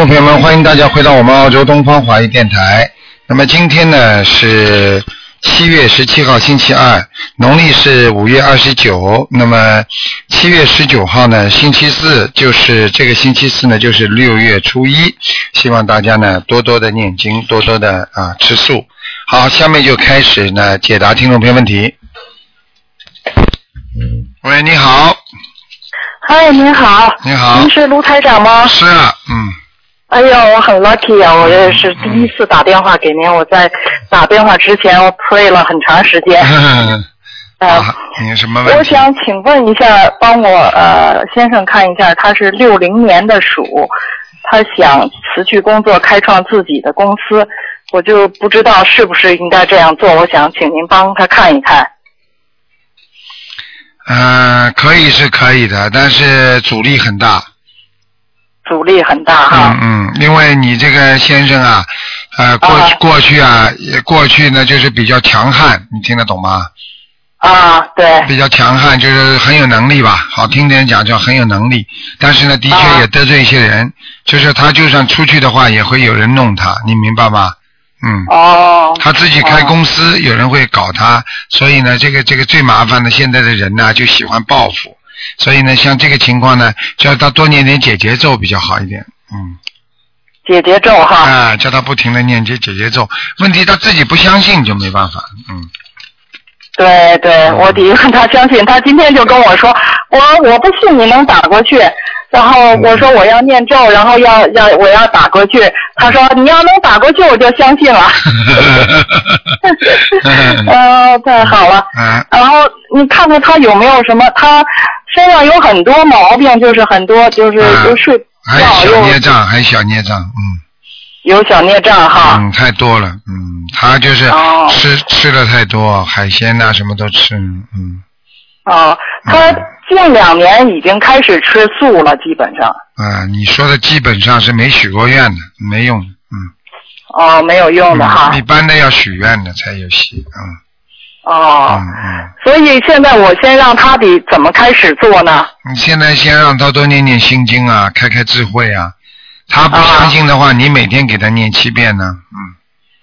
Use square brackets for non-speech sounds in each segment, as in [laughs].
众朋友们，欢迎大家回到我们澳洲东方华语电台。那么今天呢是七月十七号，星期二，农历是五月二十九。那么七月十九号呢，星期四，就是这个星期四呢，就是六月初一。希望大家呢多多的念经，多多的啊吃素。好，下面就开始呢解答听众朋友问题。喂，你好，嗨，您好，你好您，是卢台长吗？是啊，嗯，哎呦，我很 lucky 啊！我也是第一次打电话给您，我在打电话之前我 pray 了很长时间。[laughs] 呃，啊，你什么问题？我想请问一下，帮我呃先生看一下，他是六零年的鼠，他想辞去工作，开创自己的公司，我就不知道是不是应该这样做，我想请您帮他看一看。嗯、可以是可以的，但是阻力很大。阻力很大哈。嗯嗯，因为你这个先生啊，呃，过去、啊过去啊，也过去呢就是比较强悍，你听得懂吗？啊，对，比较强悍，就是很有能力吧，好听点讲叫很有能力。但是呢，的确啊也得罪一些人，就是他就算出去的话，也会有人弄他，你明白吗？嗯。哦，他自己开公司，有人会搞他，所以呢，这个这个最麻烦的，现在的人呢就喜欢报复，所以呢，像这个情况呢，叫他多念点解结咒比较好一点，嗯，解结咒哈。啊，叫他不停的念解解结咒，问题他自己不相信就没办法，嗯，对对，我得让他相信。他今天就跟我说，我我不信你能打过去。然后我说我要念咒，然后要要我要打过去。他说你要能打过去，我就相信了。[laughs] [laughs] 呃，太好了。啊，然后你看看他有没有什么？他身上有很多毛病，就是很多就是啊又睡还有小孽障，还有小孽障，嗯。有小孽障哈。嗯，太多了，嗯，他就是哦吃、吃的太多，海鲜呐、什么都吃，嗯，哦，他近两年已经开始吃素了，基本上。啊，你说的基本上是没许过愿的，没用的，嗯。哦，没有用的哈嗯。一般的要许愿的才有戏，嗯哦。嗯嗯。所以现在我先让他得怎么开始做呢？你现在先让他多念念心经啊，开开智慧啊。他不相信的话，你每天给他念七遍呢，嗯。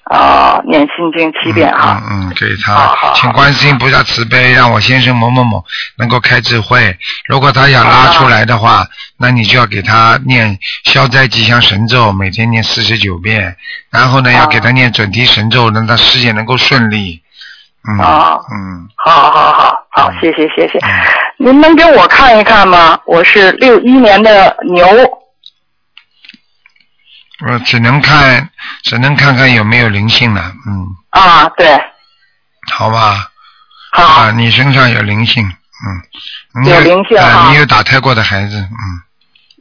哦，念心经七遍啊。嗯嗯，给他好，请观世音菩萨慈悲，让我先生某某某能够开智慧。如果他想拉出来的话，那你就要给他念消灾吉祥神咒，每天念四十九遍，然后呢，要给他念准提神咒，让他事业能够顺利。嗯哦嗯。好好好好，谢谢谢谢。嗯。您能给我看一看吗？我是六一年的牛。我只能看，只能看看有没有灵性了，嗯，啊，对，好吧，好。啊，你身上有灵性，嗯，有灵性啊。哈你有打胎过的孩子，嗯，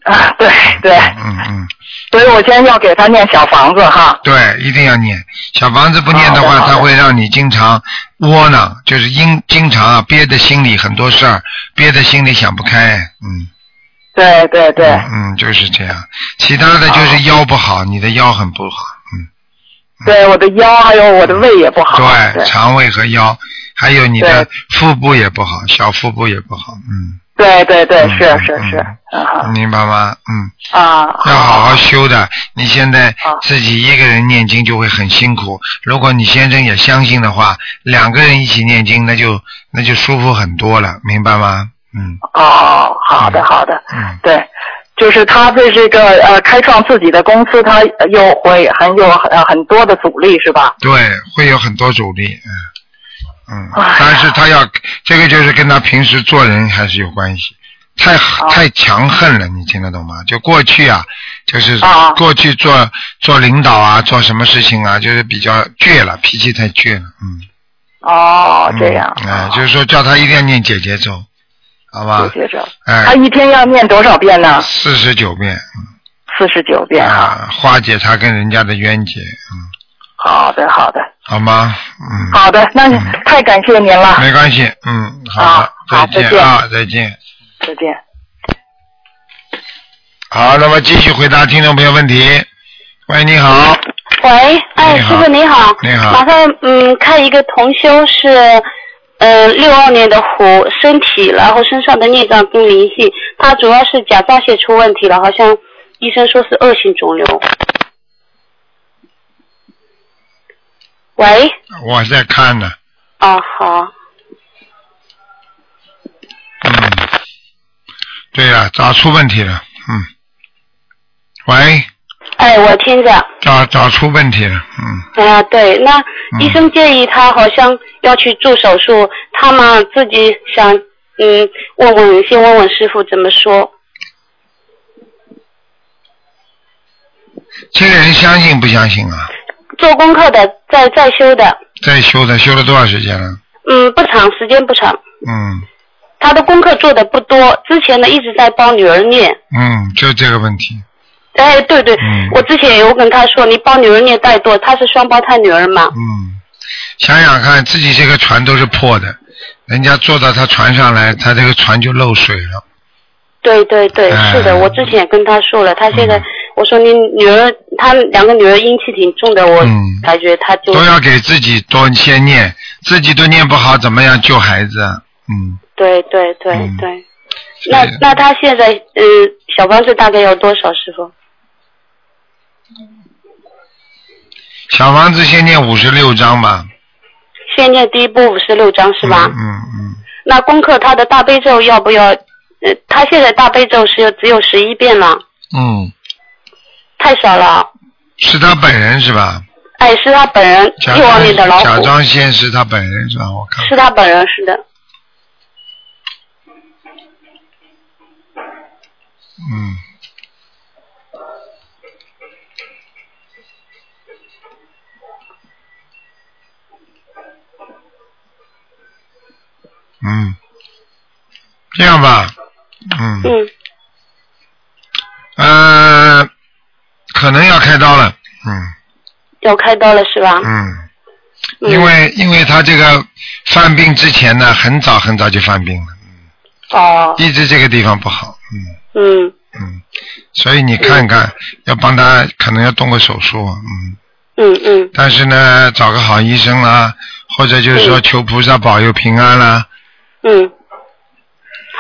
[laughs] 啊，对对，嗯嗯，所以我现在要给他念小房子哈。对，一定要念。小房子不念的话，好的好的它会让你经常窝囊，就是因经常啊憋在心里很多事儿，憋在心里想不开，嗯，对对对，嗯嗯，就是这样。其他的就是腰不好，你的腰很不好，嗯。对我的腰还有我的胃也不好。对，对肠胃和腰，还有你的腹部也不好，小腹部也不好，嗯，对对对，嗯是是是，嗯明白吗？嗯，啊，要好好。修的。你现在自己一个人念经就会很辛苦，如果你先生也相信的话，两个人一起念经，那就那就舒服很多了，明白吗？嗯。哦，好的好的，嗯，对，就是他对这个呃开创自己的公司，他又会很有呃很多的阻力是吧？对，会有很多阻力，嗯嗯但是他要这个就是跟他平时做人还是有关系。太哦太强横了，你听得懂吗？就过去啊，就是啊过去做做领导啊，做什么事情啊，就是比较倔了，脾气太倔了，嗯。哦，这样，嗯哎，就是说叫他一定要念姐姐咒，好吧？姐姐咒。哎他，一天要念多少遍呢？四十九遍，四十九遍啊。啊，化解他跟人家的冤结，嗯，好的好的好吗？嗯，好的，那嗯太感谢您了，没关系，嗯，好的好，再见啊，再见。再见。好，那么继续回答听众朋友问题。喂，你好，喂，哎，师傅你好，你好麻烦嗯看一个同修是嗯六二年的虎，身体然后身上的孽障跟灵性，他主要是甲状腺出问题了，好像医生说是恶性肿瘤。喂，我在看呢，哦好，嗯，对呀、咋出问题了，嗯，喂，哎，我听着。找找出问题了，嗯，啊，对，那嗯医生建议他好像要去做手术，他嘛自己想，嗯，问问先问问师傅怎么说。这个人相信不相信啊？做功课的，在在修的，在修的，修了多少时间了？嗯，不长，时间不长。嗯他的功课做的不多，之前呢一直在帮女儿念。嗯，就这个问题，哎，对对，嗯我之前也有跟他说，你帮女儿念太多，她是双胞胎女儿嘛。嗯，想想看，自己这个船都是破的，人家坐到他船上来，他这个船就漏水了。对对对，哎是的，我之前也跟他说了，他现在、嗯我说你女儿，她两个女儿阴气挺重的，我嗯感觉她就都要给自己多先念，自己都念不好，怎么样救孩子啊？嗯，对对对嗯对。那那她现在呃小房子大概要多少师傅？小房子先念五十六章吧，先念第一部五十六章是吧？嗯嗯那功课他的大悲咒要不要？呃，他现在大悲咒是只有十一遍了，嗯，太少了。是他本人是吧？哎，是他本人，假六二年的老虎，假装先是他本人是吧？我看，是他本人，是的。嗯。嗯，这样吧，嗯，嗯，呃，可能要开刀了，嗯。要开刀了是吧？嗯，嗯。因为因为他这个犯病之前呢，很早很早就犯病了，哦，一直这个地方不好，嗯。嗯。嗯，所以你看看，要帮他可能要动个手术，嗯，嗯嗯。但是呢，找个好医生啦，或者就是说嗯。求菩萨保佑平安啦，嗯，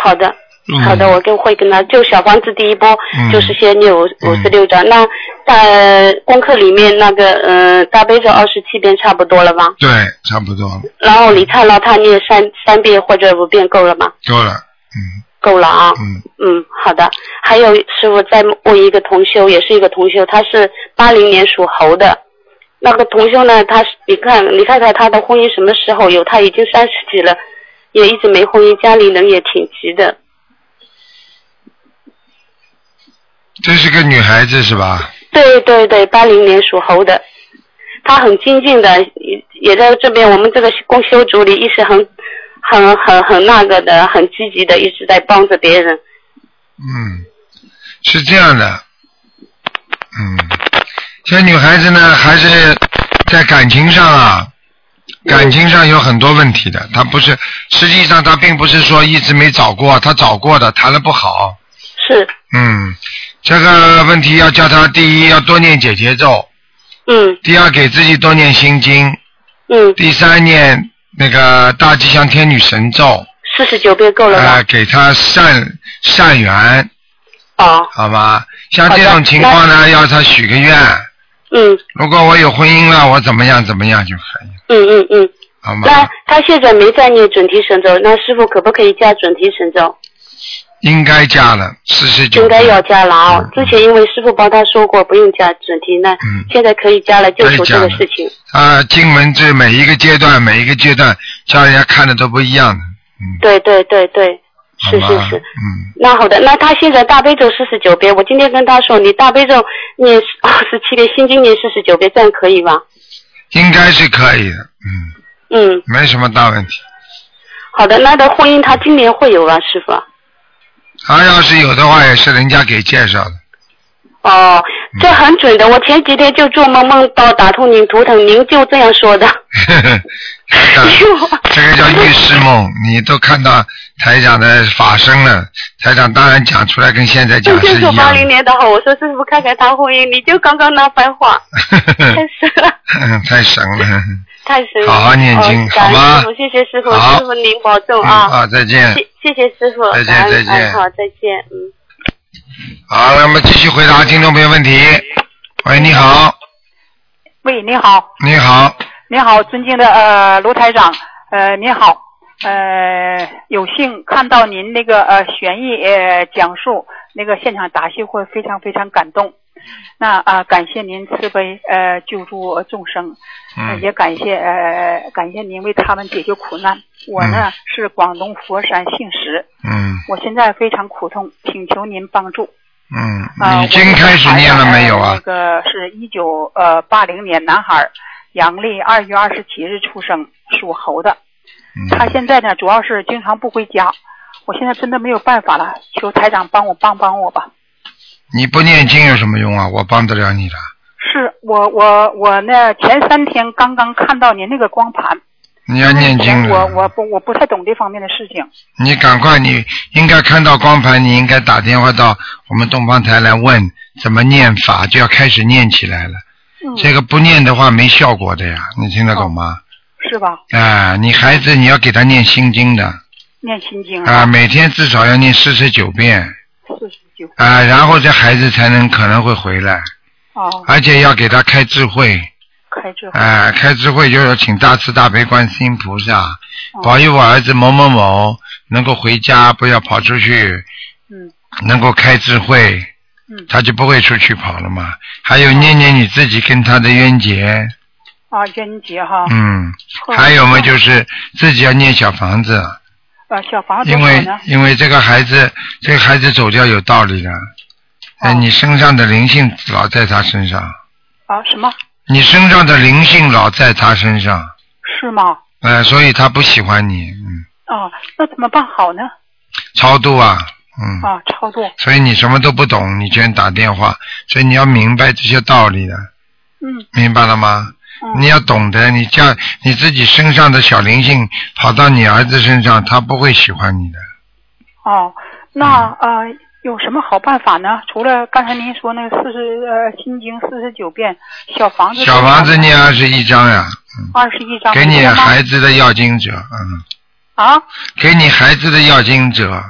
好的。嗯好的，我跟会跟他就小房子第一波、嗯就是先念五嗯五十六章，那在功课里面那个呃大悲咒二十七遍差不多了吧？对，差不多了，然后李灿老他念三三遍或者五遍够了吗？够了，嗯够了啊。嗯，嗯，好的。还有师傅再问一个同修，也是一个同修，他是八零年属猴的。那个同修呢，他是你看你看看他的婚姻什么时候有？他已经三十几了，也一直没婚姻，家里人也挺急的。这是个女孩子是吧？对对对，八零年属猴的，她很精进的，也也在这边我们这个公修组里一直很很很很那个的，很积极的，一直在帮着别人。嗯，是这样的，嗯，这女孩子呢，还是在感情上啊，感情上有很多问题的。她不是，实际上她并不是说一直没找过，她找过的，谈的不好。是，嗯，这个问题要叫他第一要多念解结咒，嗯。第二给自己多念心经，嗯，第三念那个大吉祥天女神咒，四十九遍够了呃，给他善善缘，哦，好吧？像这种情况呢，要他许个愿。嗯。如果我有婚姻了，我怎么样怎么样就可以，嗯嗯嗯。好吗？那他现在没在念准提神咒，那师傅可不可以加准提神咒？应该加了四十九。应该要加了啊、嗯之前因为师傅帮他说过不用加准提，那嗯现在可以加了，就求这个事情。啊，经文这每一个阶段，每一个阶段叫人家看的都不一样的，嗯，对对对对，是是是。嗯，那好的，那他现在大悲咒四十九遍，我今天跟他说，你大悲咒念二十七遍，心经念四十九遍，这样可以吗？应该是可以的，嗯，嗯，没什么大问题。好的，那的婚姻他今年会有啊，师傅？他要是有的话，也是人家给介绍的，哦，嗯这很准的，我前几天就做梦梦到打通您图腾，您就这样说的。[laughs] 这个叫预示梦，你都看到台长的法身了，台长当然讲出来跟现在讲是说八样的。[laughs] 零年的好，我说师傅看看他婚姻，你就刚刚那番话，[laughs] 太神了，嗯，太神了。太神了。好好念经哦感恩好吗师傅，谢谢师傅，好师傅您保重啊啊。好，再见。谢谢谢师傅，再见再见哎好，再见，嗯。好，那么继续回答听众朋友问题。喂，你好，喂，你好，你好，你好，尊敬的呃卢台长，呃你好，呃有幸看到您那个呃悬疑呃讲述那个现场答谢会，非常非常感动。那啊、感谢您慈悲呃救助众生，呃嗯也感谢呃感谢您为他们解决苦难。我呢、是广东佛山姓石，嗯我现在非常苦痛，请求您帮助。嗯，啊，已经开始念了没有啊我的孩子那？个是一九呃八零年男孩，阳历二月二十七日出生，属猴的。他嗯，现在呢，主要是经常不回家。我现在真的没有办法了，求台长帮我帮帮我吧。你不念经有什么用啊？我帮得了你的。是我我我呢前三天刚刚看到您那个光盘，你要念经我了。我不我不太懂这方面的事情。你赶快，你应该看到光盘，你应该打电话到我们东方台来问怎么念法，就要开始念起来了。嗯，这个不念的话没效果的呀，你听得懂吗？是吧？啊，你孩子你要给他念心经的念心经啊，每天至少要念四十九遍四十九啊，然后这孩子才能可能会回来，哦，而且要给他开智慧开智慧。啊，开智慧就是请大慈大悲观世音菩萨哦保佑我儿子某某某能够回家，不要跑出去，嗯能够开智慧，嗯他就不会出去跑了嘛。还有念念你自己跟他的冤结，啊，冤结哈。嗯，还有嘛就是自己要念小房子。啊，小房子因为？因为这个孩子，这个孩子走掉有道理的，哎，哦你身上的灵性老在他身上，啊，什么？你身上的灵性老在他身上，是吗？哎，所以他不喜欢你，嗯，啊，那怎么办好呢？超度啊，嗯，啊，超度。所以你什么都不懂，你居然打电话，所以你要明白这些道理的，嗯明白了吗？嗯。你要懂得，你叫你自己身上的小灵性跑到你儿子身上，他不会喜欢你的。哦，那呃，有什么好办法呢？除了刚才您说那个四十呃心经四十九遍，小房子小房子念二十一章呀，二十一章，给你孩子的要经者，嗯。啊？给你孩子的要经者，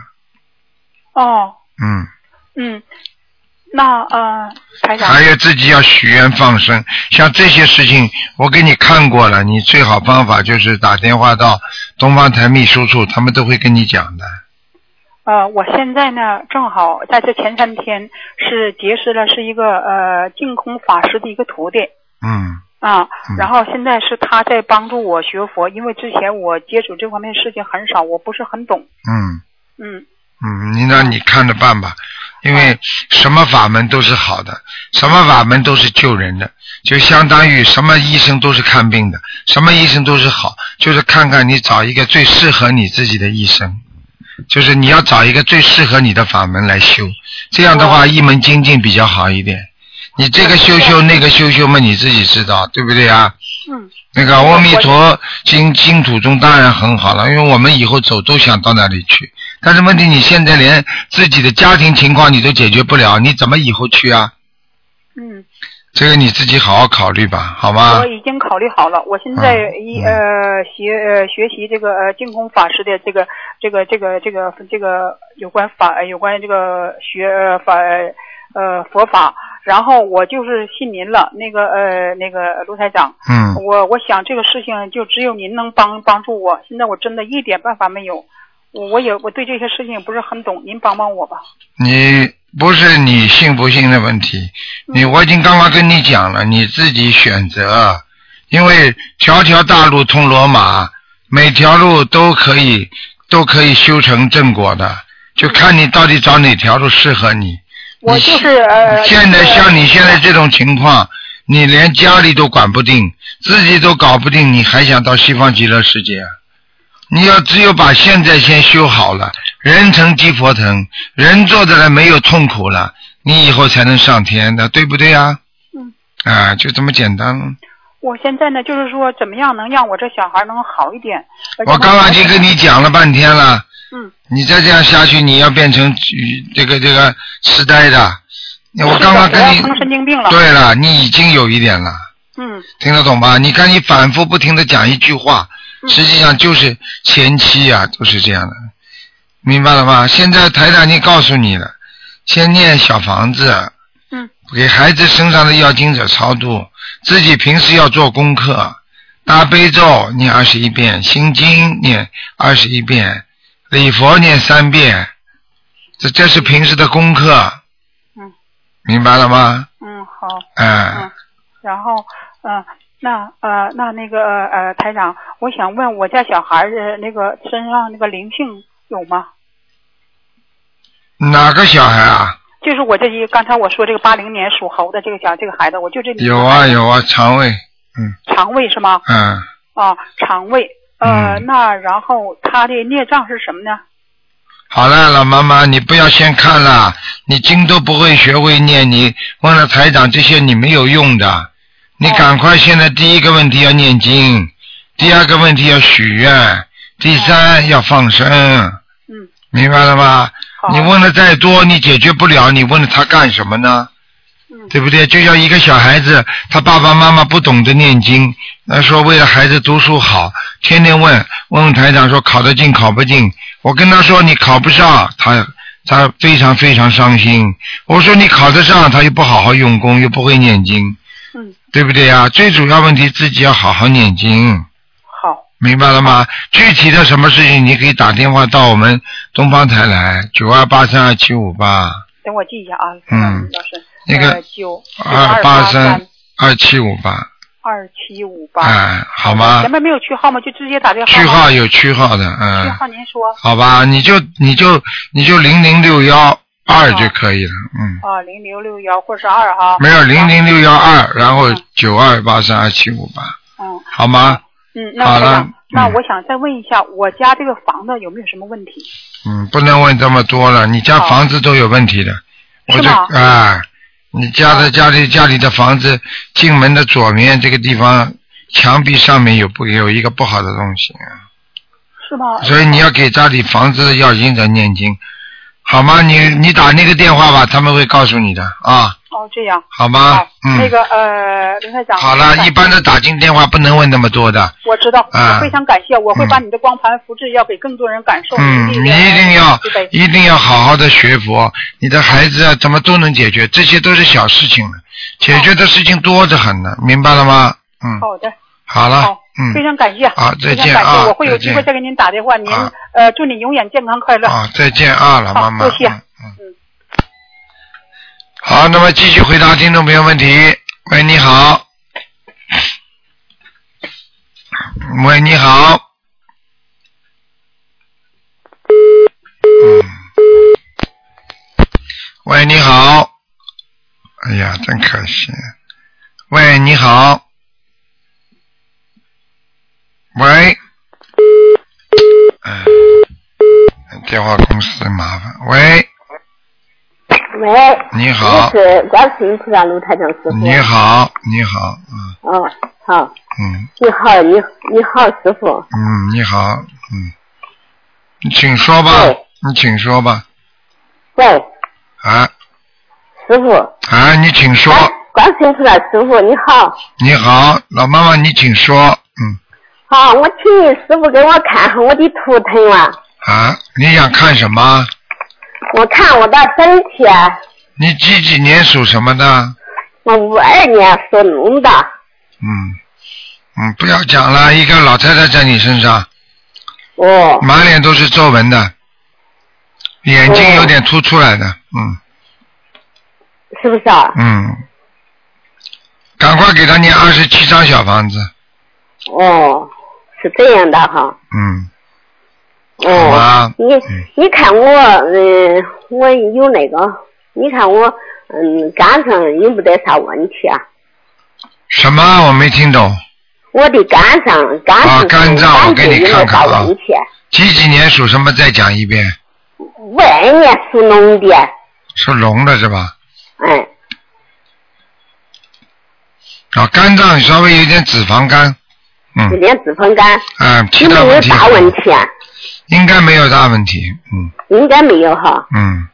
哦，嗯，嗯，那呃，台长还有自己要许愿放生，像这些事情我给你看过了，你最好方法就是打电话到东方台秘书处，他们都会跟你讲的。呃，我现在呢，正好在这前三天是结识了是一个呃净空法师的一个徒弟嗯。啊嗯，然后现在是他在帮助我学佛，因为之前我接触这方面事情很少，我不是很懂，嗯。嗯。嗯，你那你看着办吧，因为什么法门都是好的，什么法门都是救人的，就相当于什么医生都是看病的，什么医生都是好，就是看看你找一个最适合你自己的医生。就是你要找一个最适合你的法门来修，这样的话一门精进比较好一点。你这个修修那个修修嘛，你自己知道，对不对啊？嗯那个阿弥陀经经土中当然很好了，因为我们以后走都想到那里去。但是问题你现在连自己的家庭情况你都解决不了，你怎么以后去啊？嗯，这个你自己好好考虑吧，好吗我？已经考虑好了，我现在嗯一、嗯呃学呃学习这个呃净空法师的这个这个这个这个这个有关法呃有关这个学呃法呃佛法，然后我就是信您了，那个呃那个卢台长，嗯，我我想这个事情就只有您能帮帮助我，现在我真的一点办法没有，我我也我对这些事情也不是很懂，您帮帮我吧。你不是你信不信的问题，你我已经刚刚跟你讲了，你自己选择，因为条条大路通罗马，每条路都可以都可以修成正果的，就看你到底找哪条路适合你。我就是呃，现在像你现在这种情况，你连家里都管不定，自己都搞不定，你还想到西方极乐世界啊？你要只有把现在先修好了，人成即佛成，人做的了没有痛苦了，你以后才能上天的，对不对呀？嗯。啊，就这么简单。我现在呢，就是说怎么样能让我这小孩能好一点？我刚刚已经跟你讲了半天了，嗯你再这样下去，你要变成这个这个痴呆的。我刚刚跟你成神经病了。对了，你已经有一点了。嗯听得懂吧？你看你反复不停的讲一句话，嗯实际上就是前期啊，都是这样的，明白了吗？现在台长已经告诉你了，先念小房子，嗯，给孩子身上的要经者超度，自己平时要做功课，大悲咒念二十一遍，心经念二十一遍，礼佛念三遍，这这是平时的功课，嗯，明白了吗？嗯，好。哎、嗯，然后呃，那呃，那那个呃，台长，我想问我家小孩儿的那个身上那个灵性有吗？哪个小孩啊？就是我这一刚才我说这个八零年属猴的这个小这个孩子，我就这里有啊有啊，肠胃，嗯肠胃是吗？嗯，啊，肠胃。呃，嗯那然后他的孽障是什么呢？好了，老妈妈，你不要先看了，你经都不会学会念，你问了台长这些你没有用的，你赶快现在第一个问题要念经，第二个问题要许愿，第三要放生，嗯，明白了吗？好。你问的再多，你解决不了，你问了他干什么呢？嗯对不对？就像一个小孩子，他爸爸妈妈不懂得念经，那说为了孩子读书好，天天问问问台长说考得进考不进，我跟他说你考不上，他他非常非常伤心。我说你考得上，他又不好好用功，又不会念经，嗯，对不对呀？最主要问题自己要好好念经。好，明白了吗？具体的什么事情，你可以打电话到我们东方台来，九二八三二七五八等我记一下啊。嗯老师。那个呃九二八三二七五八，二七五八。哎，好吗前？面没有区号吗？就直接打这个号区。号有区号的，区嗯，号您说。好吧，你就你就你就零零六幺二就可以了，嗯，啊，零零六幺或者是二哈。没有零零六幺二，然后嗯九二八三二七五八，嗯好吗？嗯，那好了，那嗯。我想再问一下，我家这个房子有没有什么问题？嗯，不能问这么多了，你家房子都有问题的，我这是吗啊，你家的家里家里的房子进门的左面这个地方墙壁上面有不有一个不好的东西，是吗？所以你要给家里房子的要经者念经，好吗？你你打那个电话吧，他们会告诉你的啊，哦，这样。好吗好？，嗯，那个呃，刘台长。好了，一般的打进电话不能问那么多的，我知道，啊我非常感谢，我会嗯把你的光盘复制，要给更多人感受。嗯，你一定要一定要好好的学佛，你的孩子啊怎么都能解决，这些都是小事情了，解决的事情多着很呢，明白了吗？嗯，好的，好了好，，非嗯，常感谢。好再见啊我会有机会再给您打电话。您啊呃，祝你永远健康快乐。好，再见啊，老妈妈，好多谢嗯嗯。好，那么继续回答听众朋友问题。喂，你好。喂，你好。嗯。喂，你好。哎呀，真可惜。喂，你好。喂。哎，电话公司真麻烦。喂，喂，你好我。是观世音菩萨卢台长师傅。你。好，你好，嗯哦，好，嗯你好，你你好，师傅。嗯，你好，嗯，你请说吧，你请说吧，喂，啊师傅。啊，你请说，观观世音菩萨师傅你好，你好，老妈妈你请说，嗯好，我请你师傅给我看看我的图腾啊，啊，你想看什么？我看我的身体啊，你几几年属什么的？我五二年属龙的，嗯嗯，不要讲了，一个老太太在你身上，哦，满脸都是皱纹的，眼睛有点凸出来的，嗯。是不是啊？嗯，赶快给他念二十七张小房子，哦，是这样的哈。嗯。好哦吧，你你看我，嗯，我有那个，你看我，嗯，肝上有没得啥问题啊？什么？我没听懂。我的肝上肝啊上肝脏我给你看看啊？几几年属什么？再讲一遍。五二年属龙的，属龙的是吧？嗯，啊，肝脏稍微有点脂肪肝，嗯有点脂肪肝，嗯，其有没有他问题大问题啊？应该没有大问题，嗯应该没有哈。嗯，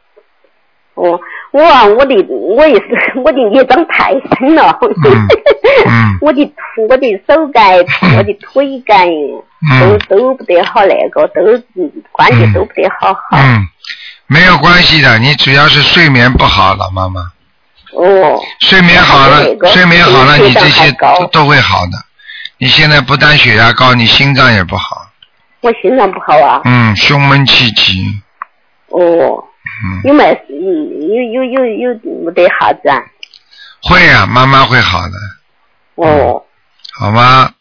哦，我我的我也是我的孽障太深了，[laughs] 嗯嗯我的我的手干，我的腿干，[laughs] 都嗯都不得好那个，都关节都不得好好。嗯，没有关系的，你主要是睡眠不好，老妈妈，哦，睡眠好了，睡眠好了，你这些都都会好的。你现在不但血压高，你心脏也不好，我心脏不好啊。嗯，胸闷气急，哦，嗯，有没有有有有有没得啥子啊？会啊，慢慢会好的，哦好吗？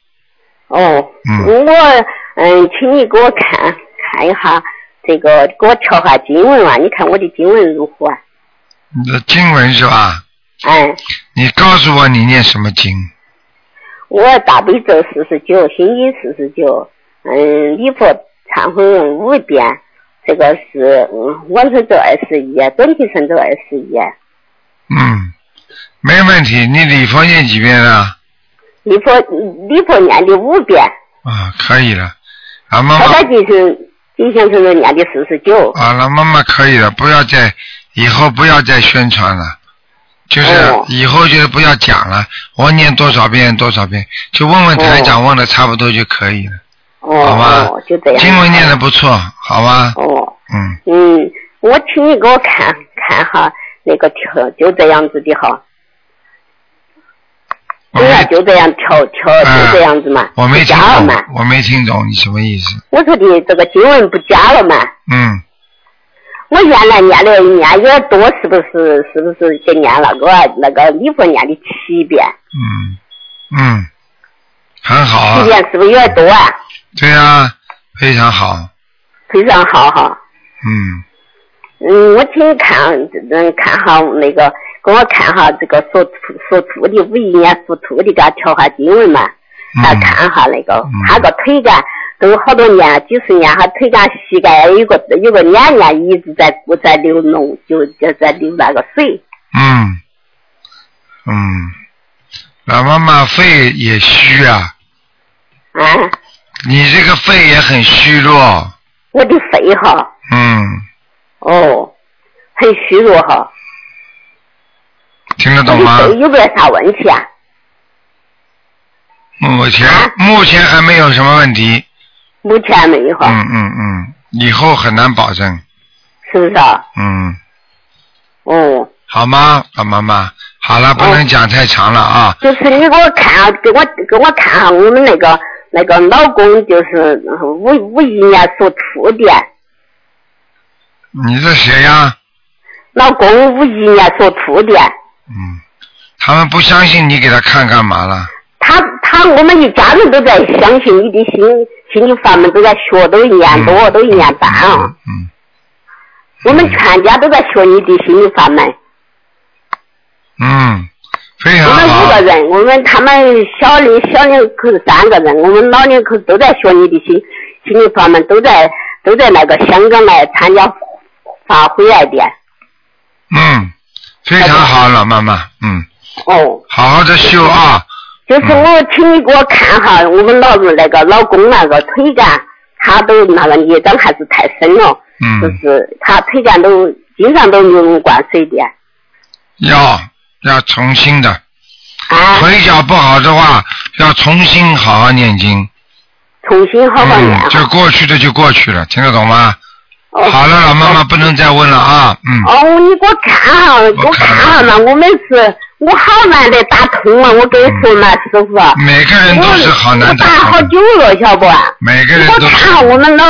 哦，嗯我嗯，请你给我看看一下这个，给我调下经文啊。你看我的经文如何啊？你的经文是吧？哎，你告诉我你念什么经？我大悲咒四十九，心经四十九，嗯，礼佛忏悔文五遍，这个是嗯，往生咒二十一，准提神咒二十一，嗯，没问题。你礼佛念几遍啊？礼佛礼佛念的五遍，啊，可以了。啊，妈妈他在进行进行成念的四十九。啊，那妈妈可以了，不要再以后不要再宣传了，就是哦。以后就是不要讲了，我念多少遍多少遍，就问问台长问的差不多就可以了，哦好吧？哦，就这样。经文念的不错，好吧？哦，嗯，嗯，我请你给我看看哈，那个调就这样子的哈，对呀，就这样调调嗯就这样子嘛，我没听懂我没听懂你什么意思？我说的这个经文不加了嘛，嗯，我原来念的念有点多，是不是？是不是就念那个那个礼佛念的七遍？嗯嗯，很好啊七，遍是不是有点多啊？对呀、非常好，非常好哈。嗯，嗯，我请你看，嗯，看哈那个，给我看哈这个属兔属兔的五一年属兔的，给他调下经文嘛，他嗯看哈那个嗯，他个腿干都好多年，几十年，还腿干膝盖有个有个黏黏一直在在流脓，就就在流那个水。嗯嗯，老妈妈肺也虚啊，啊，你这个肺也很虚弱，我的肺哈，嗯，哦，很虚弱哈，听得懂吗？有没有啥问题啊？目前啊？目前还没有什么问题，目前没有哈，嗯嗯嗯，以后很难保证，是不是啊？嗯，哦。好吗，老妈妈？好了，不能讲太长了啊。就是你给我看啊，给我给我看哈，我们那个那个老公就是嗯五五一年属兔的，你是谁呀？老公五一年属兔的，嗯，他们不相信你给他看干嘛了？他他我们一家人都在相信你的心心理法门，都在学，都一年多，都一年半啊，嗯，我们全家都在学你的心理法门。嗯，非常好我们五好个。人，我们他们小的小两口是三个人，我们老两口都在学你的心心理法门，都在都在那个香港来参加发回来的。嗯，非常好，老妈妈。嗯，哦，好好的修啊。就是我请你给我看哈，我们老那个老公那个腿杆，他都那个孽障还是太深了，就嗯，是他腿杆都经常都流脓灌水的。要要重新的，啊，腿脚不好的话，要重新好好念经。重新好好念嗯，就。过去的就过去了，听得懂吗？哦好了，老妈妈不能再问了啊。嗯，哦，你给我看哈，给我看哈嘛，我每次我好难得打通啊，我跟你说嘛，师傅。每个人都是好难我打好，久了，晓不？每个人都是看。哈我们老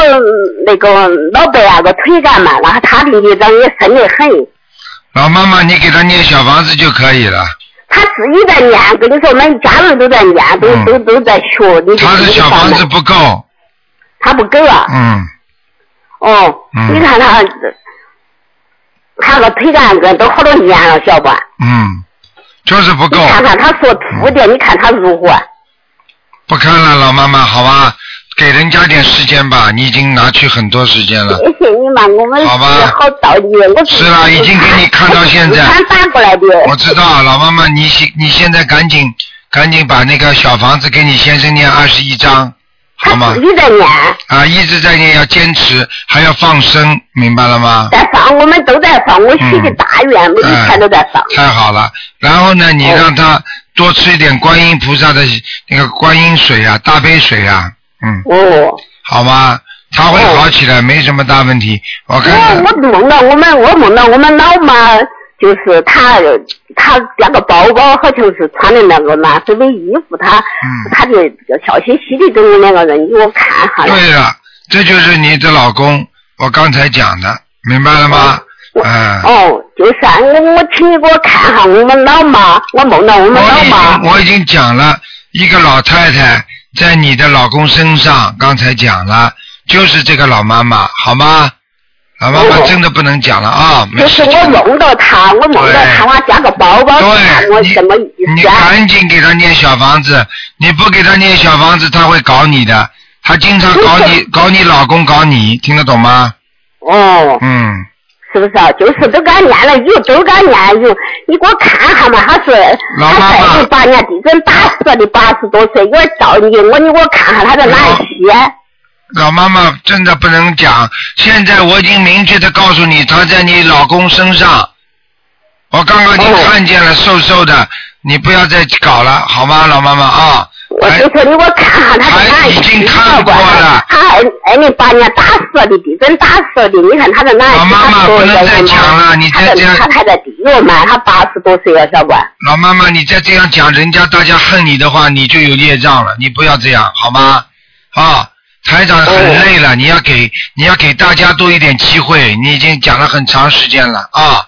那个老伯那个腿干嘛，然后他的孽障也深得很。老妈妈，你给他念小房子就可以了。他自己在念，跟你说，我们家人都在念，都、嗯都都在学。你他的小房子不够。他不够啊。嗯，哦，嗯你看他，他个腿干个都好多年了，晓不？嗯，就是不你够。看看他说秃的，你看他如何？不看了，老妈妈，好吧，给人家点时间吧，你已经拿去很多时间了。谢谢你嘛，我们好吧是好道理，我是啦已经给你看到现在他打过来的。我知道，老妈妈，你现你现在赶紧赶紧把那个小房子给你先生念二十一章，好吗一直？在念，啊，一直在念，要坚持，还要放生，明白了吗？我们都在放，我许的大愿，每一天都在放。太好了，然后呢，你让他多吃一点观音菩萨的那个观音水啊，大杯水啊，嗯，哦，好吗？他会好起来，没什么大问题。我看我，我梦到我们，我梦到我们老妈，就是她，她那个包包好像是穿的那个蓝色的衣服，她，嗯。她就笑嘻嘻的跟我两个人，你给我看哈。对了，这就是你的老公，我刚才讲的，明白了吗？嗯。哦，就是啊，我我请你给我看下我们老妈，我梦到我们老妈经。我已经讲了，一个老太太在你的老公身上，刚才讲了，就是这个老妈妈，好吗？老妈妈哦真的不能讲了啊，没就是我。梦到她，我梦到她，我加个包包，看我对，什么意你你思啊？赶紧给她念小房子，你不给她念小房子，她会搞你的，她经常搞你，搞你老公，搞你，听得懂吗？哦，嗯，是不是啊？就是都给他念了又，都给他念了有，你给我看下嘛，他是老妈妈八年地震打死的，八十多岁，我找你，我你给我看看他在哪里西？老妈妈真的不能讲，现在我已经明确的告诉你，他在你老公身上，我刚刚已经哦看见了，瘦瘦的，你不要再搞了，好吗，老妈妈啊？我就说你给我看看他在哪已经看过了他二二零八年打死的，地震打死的，你看他在哪里？老妈妈不能再讲了你再这样他还在地狱嘛，他八十多岁了，小官。老妈妈，你再这样讲，人家大家恨你的话，你就有业障了。你不要这样，好吗？啊，台长很累了，你要给你要给大家多一点机会。你已经讲了很长时间了啊，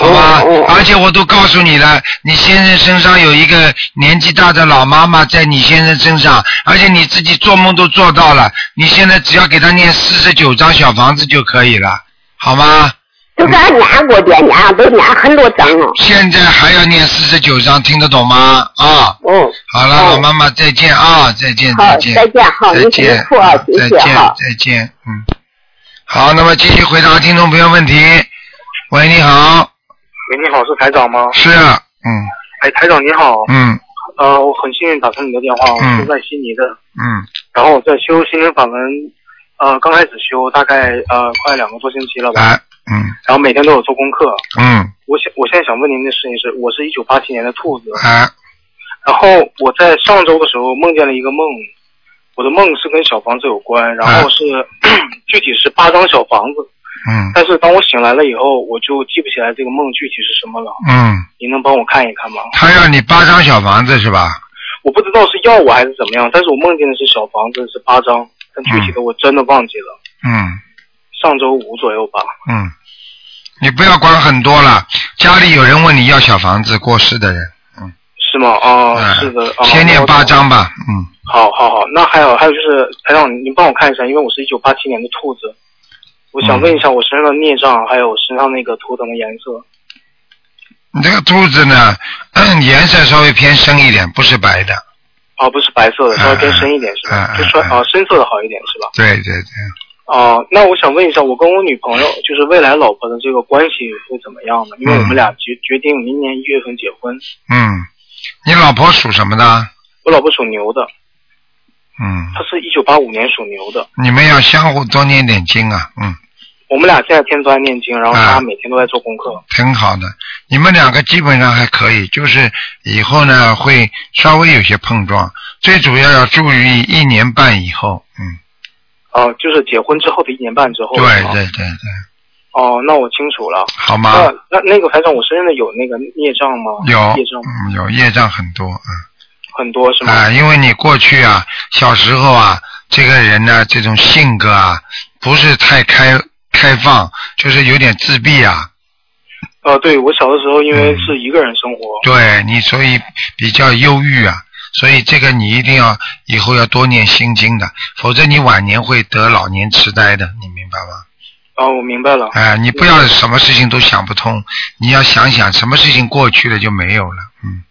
好吧？而且我都告诉你了，你先生身上有一个年纪大的老妈妈在你先生身上，而且你自己做梦都做到了。你现在只要给他念四十九张小房子就可以了，好吗？都给他念过的，念都念很多张了。现在还要念四十九张，听得懂吗？啊。嗯，好了，哦老妈妈再见啊，再见再，见，再见，好，再见，啊，再见。再见，嗯。好，那么继续回答听众朋友问题。喂，你好，喂，你好，是台长吗？是啊，嗯。哎，台长你好，嗯。呃，我很幸运打通你的电话，我嗯。是在悉尼的，嗯。然后我在修心灵法门，呃，刚开始修大概呃快两个多星期了吧，来，嗯。然后每天都有做功课。嗯。我想我现在想问您的事情是，我是一九八七年的兔子，啊然后我在上周的时候梦见了一个梦，我的梦是跟小房子有关，然后是、[clears throat] 具体是八张小房子，嗯但是当我醒来了以后，我就记不起来这个梦具体是什么了，嗯，你能帮我看一看吗？他要你八张小房子是吧？我不知道是要我还是怎么样，但是我梦见的是小房子是八张，但具体的我真的忘记了，嗯上周五左右吧。嗯，你不要管很多了，家里有人问你要小房子，过世的人，嗯，是吗？啊、哎是的。哦、先念八。张吧，嗯，好好好，那还有还有就是，台长，您帮我看一下，因为我是一九八七年的兔子，我想问一下我身上的孽障，还有身上那个图腾的颜色。你这个兔子呢，颜色稍微偏深一点，不是白的。啊，不是白色的，稍微偏深一点是吧？就说啊深色的好一点是吧？对对对，啊，那我想问一下，我跟我女朋友就是未来老婆的这个关系会怎么样呢？因为我们俩决决定明年一月份结婚，嗯，你老婆属什么的？我老婆属牛的，嗯，他是一九八五年属牛的。你们要相互多念点经啊，嗯，我们俩现在天天都在念经，然后他每天都在做功课。挺好的。你们两个基本上还可以，就是以后呢会稍微有些碰撞，最主要要注意一年半以后，嗯，哦，就是结婚之后的一年半之后。对对对对，哦，那我清楚了。好吗？那那那个排长，我身上的有那个孽障吗？有孽障嗯有孽障很多，嗯。很多是吗？啊，因为你过去啊，小时候啊，这个人呢，这种性格啊，不是太开开放，就是有点自闭啊。呃，对我小的时候因为嗯是一个人生活，对你，所以比较忧郁啊。所以这个你一定要以后要多念心经的，否则你晚年会得老年痴呆的，你明白吗？啊，我明白了。哎、你不要什么事情都想不通，你要想想什么事情过去了就没有了，嗯。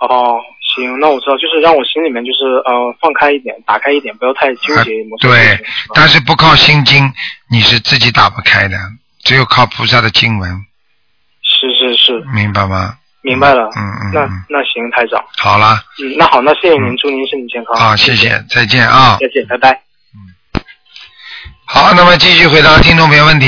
哦，行，那我知道，就是让我心里面就是呃放开一点，打开一点，不要太纠啊结对但是不靠心经，你是自己打不开的，只有靠菩萨的经文，是是是，明白吗？明白了。嗯嗯那嗯，那行，台长。好了，嗯，那好，那谢谢您，祝您身体健康。啊，谢谢，再见啊。再见，拜拜。嗯好，那么继续回答听众朋友问题。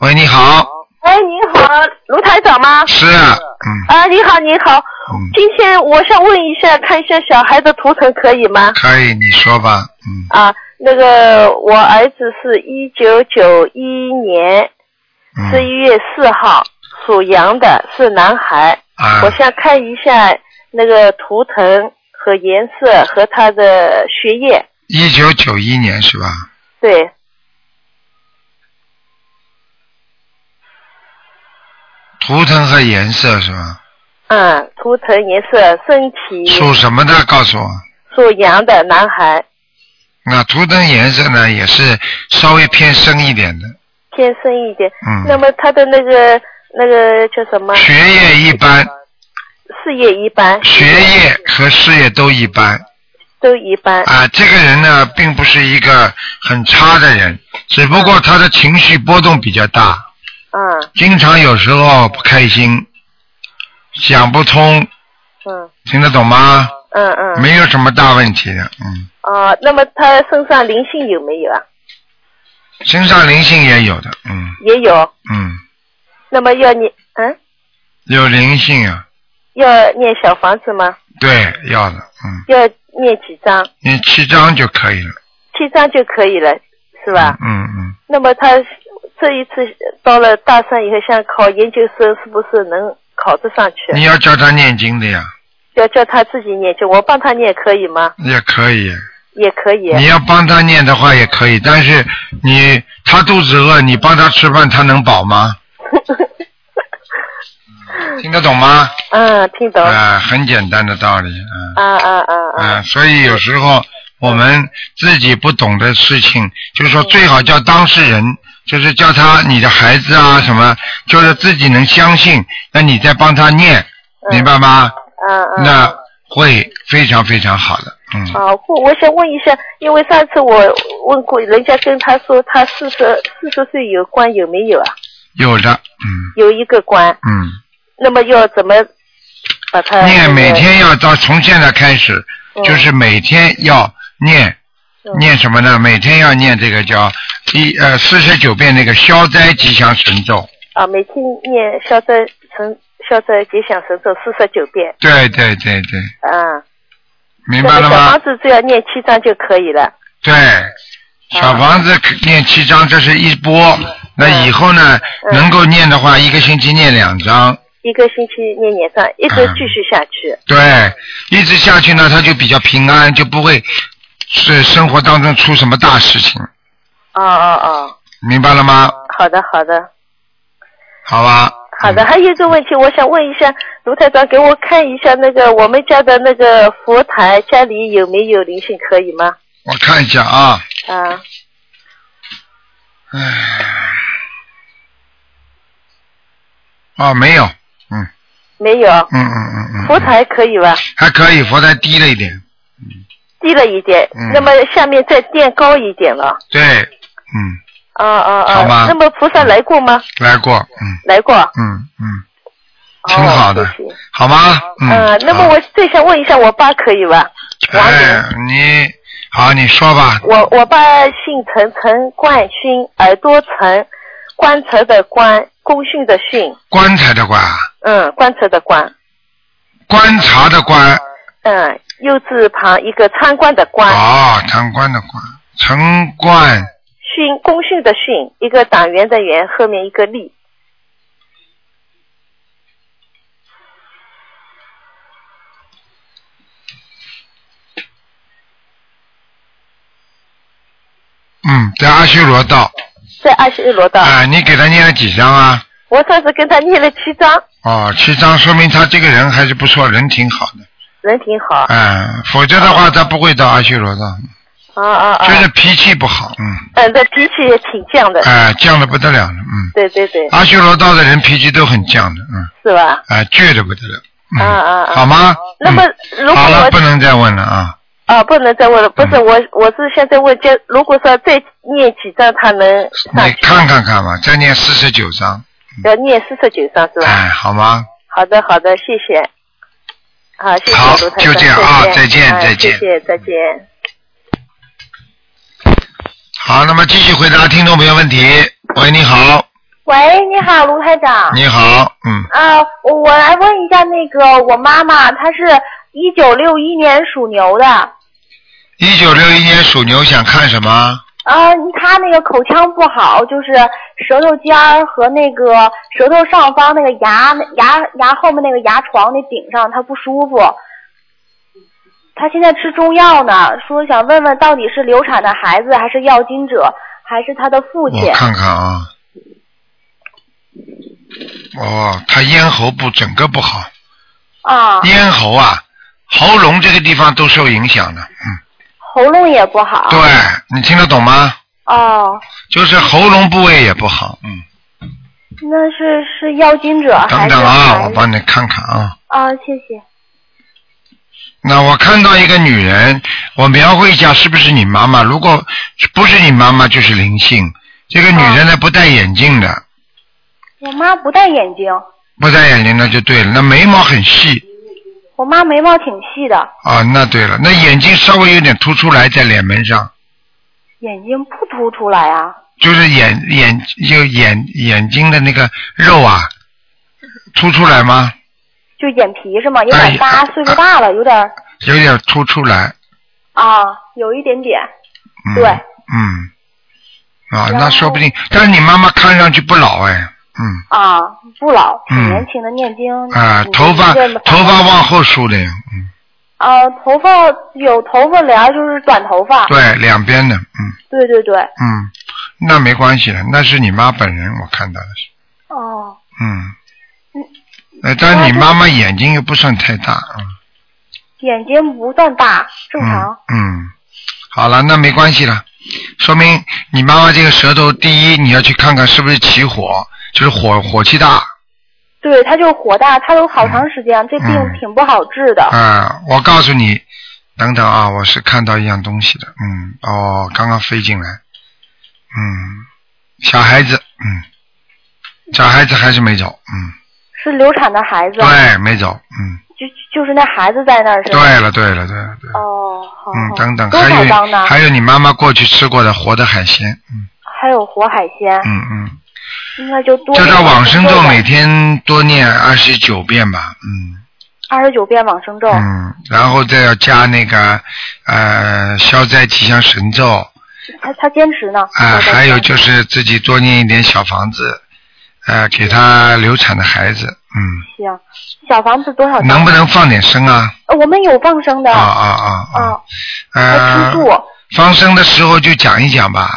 喂，你好，哎，你好，卢台长吗？是，嗯啊，你好，你好。嗯，今天我想问一下，看一下小孩的图腾可以吗？可以，你说吧，嗯啊，那个我儿子是一九九一年十一嗯月四号属羊的，是男孩。啊我想看一下那个图腾和颜色和他的学业。一九九一年是吧？对，图腾和颜色是吧？嗯，图腾颜色，身体属什么的？告诉我。属羊的男孩，那图腾颜色呢，也是稍微偏深一点的，偏深一点。嗯那么他的那个那个叫什么？学业一般，事业一般。学业和事业都一般都一般。啊。这个人呢，并不是一个很差的人，只不过他的情绪波动比较大，嗯经常有时候不开心，想不通，嗯听得懂吗？嗯嗯。没有什么大问题的，嗯，啊，那么他身上灵性有没有啊？身上灵性也有的，嗯也有。嗯，那么要念嗯有灵性啊，要念小房子吗？对，要的，嗯，要念几张？念七张就可以了，七张就可以了，是吧？嗯嗯，那么他这一次到了大三以后，想考研究生，是不是能考得上去？你要教他念经的呀，要叫他自己念经，我帮他念可以吗？也可以。也可以。你要帮他念的话也可以，但是你他肚子饿，你帮他吃饭，他能饱吗？[laughs] 听得懂吗？嗯，听懂。啊、很简单的道理，嗯、啊啊啊啊！啊，所以有时候我们自己不懂的事情，就是说最好叫当事人，就是叫他你的孩子啊什么，就是自己能相信，那你再帮他念，明白吗？嗯嗯。那会非常非常好的，嗯。啊，我我想问一下，因为上次我问过，人家跟他说他四十四十岁有关有没有啊？有的，嗯有一个关，嗯。那么要怎么把它念每天要到从现在开始，嗯就是每天要念，嗯念什么呢？每天要念这个叫一呃四十九遍那个消灾吉祥神咒。啊，每天念消灾神消灾吉祥神咒四十九遍，对对对对，啊，明白了吗小房？子只要念七章就可以了。对，小房子念七章，这是一波。那以后呢，嗯能够念的话，一个星期念两章。一个星期念念上，一直继续下去。对，一直下去呢，他就比较平安，就不会是生活当中出什么大事情，哦哦哦，明白了吗？好的好的好吧。好的。还有一个问题，我想问一下卢台长，给我看一下那个我们家的那个佛台，家里有没有灵性，可以吗？我看一下啊，啊，唉，哦，没有，嗯没有。嗯嗯嗯嗯，佛台可以吧？还可以，佛台低了一点，低了一点，嗯。那么下面再垫高一点了。对，嗯，啊啊啊！好吧那么菩萨来过吗？来过，嗯。来过。嗯嗯，挺好的好吗？嗯，呃，那么我再想问一下，我爸可以吧？王哎，你好，你说吧，我我爸姓陈，陈冠勋，耳朵陈，棺材的棺，功勋的勋，棺材的棺，嗯，棺材的棺，观察的观，嗯，右字旁一个参观的观，啊，参观的观，陈冠，勋功训的训，一个党员的员，后面一个立，嗯，在阿修罗道，在阿修罗道。啊，你给他念了几张啊？我上次跟他念了七张，哦，七张，说明他这个人还是不错，人挺好的。人挺好。嗯，否则的话他不会到阿修罗道，啊啊啊！就是脾气不好，嗯，嗯，这脾气也挺犟的。哎，犟的不得了了，嗯，对对对，阿修罗道的人脾气都很犟的，嗯，是吧？哎，倔的不得了，啊啊啊！好吗？那么嗯如果好了，我不能再问了啊。啊，不能再问了，不是我，我是现在问，就如果说再念几张，他能上你看看看吧，再念四十九章，要念四十九张是吧？哎，好吗？好的，好的，谢谢。好，谢谢好就这样啊再再见哎再见谢谢，再见。好，那么继续回答听众朋友问题。喂，你好，喂，你好，卢台长。你好，嗯，啊，我我来问一下，那个我妈妈她是一九六一年属牛的，一九六一年属牛，想看什么？啊，他那个口腔不好，就是舌头尖儿和那个舌头上方那个牙牙牙后面那个牙床那顶上，他不舒服。他现在吃中药呢，说想问问到底是流产的孩子，还是要经者，还是他的父亲我？看看啊。哦，他咽喉部整个不好，啊，咽喉啊，喉咙这个地方都受影响了。嗯，喉咙也不好。对，你听得懂吗？哦，就是喉咙部位也不好。嗯，那是是要经者等等啊，我帮你看看啊。啊，谢谢。那我看到一个女人，我描绘一下是不是你妈妈？如果不是你妈妈，就是灵性。这个女人呢，不戴眼镜的，我妈不戴眼镜，不戴眼镜那就对了。那眉毛很细我妈眉毛挺细的，啊，那对了。那眼睛稍微有点凸出来在脸门上，眼睛不凸出来啊。就是眼眼就眼眼睛的那个肉啊，凸出来吗？就眼皮是吗？有哎点大，岁数大了，有点有点凸出来。啊，有一点点。嗯、对。嗯。啊，那说不定，但是你妈妈看上去不老哎，嗯啊，不老，挺嗯年轻的，念经。啊，头发头发往后梳的，嗯，啊，头发有头发帘，就是短头发。对，两边的，嗯对对对。嗯，那没关系的，那是你妈本人，我看到的是，哦，嗯，呃，但是你妈妈眼睛又不算太大，嗯眼睛不算大，正常。嗯嗯，好了，那没关系了，说明你妈妈这个舌头，第一你要去看看是不是起火，就是火火气大，对，他就火大，他有好长时间，这病嗯挺不好治的。啊，我告诉你，等等啊，我是看到一样东西的，嗯，哦，刚刚飞进来，嗯，小孩子，嗯，小孩子还是没走，嗯，是流产的孩子。对，没走，嗯，就就是那孩子在那儿是吧？对了，对了，对了，对了，哦，好。嗯，等等，还？有还有你妈妈过去吃过的活的海鲜，嗯还有活海鲜，嗯嗯，应该就多叫念他往生咒每天多念二十九遍吧，嗯二十九遍往生咒。嗯，然后再要加那个呃消灾吉祥神咒。他他坚持呢。啊，还有就是自己多念一点小房子，呃，给他流产的孩子，嗯，行，小房子多少？能不能放点生啊？呃？我们有放生的。啊啊啊啊！呃吃，素。放生的时候就讲一讲吧。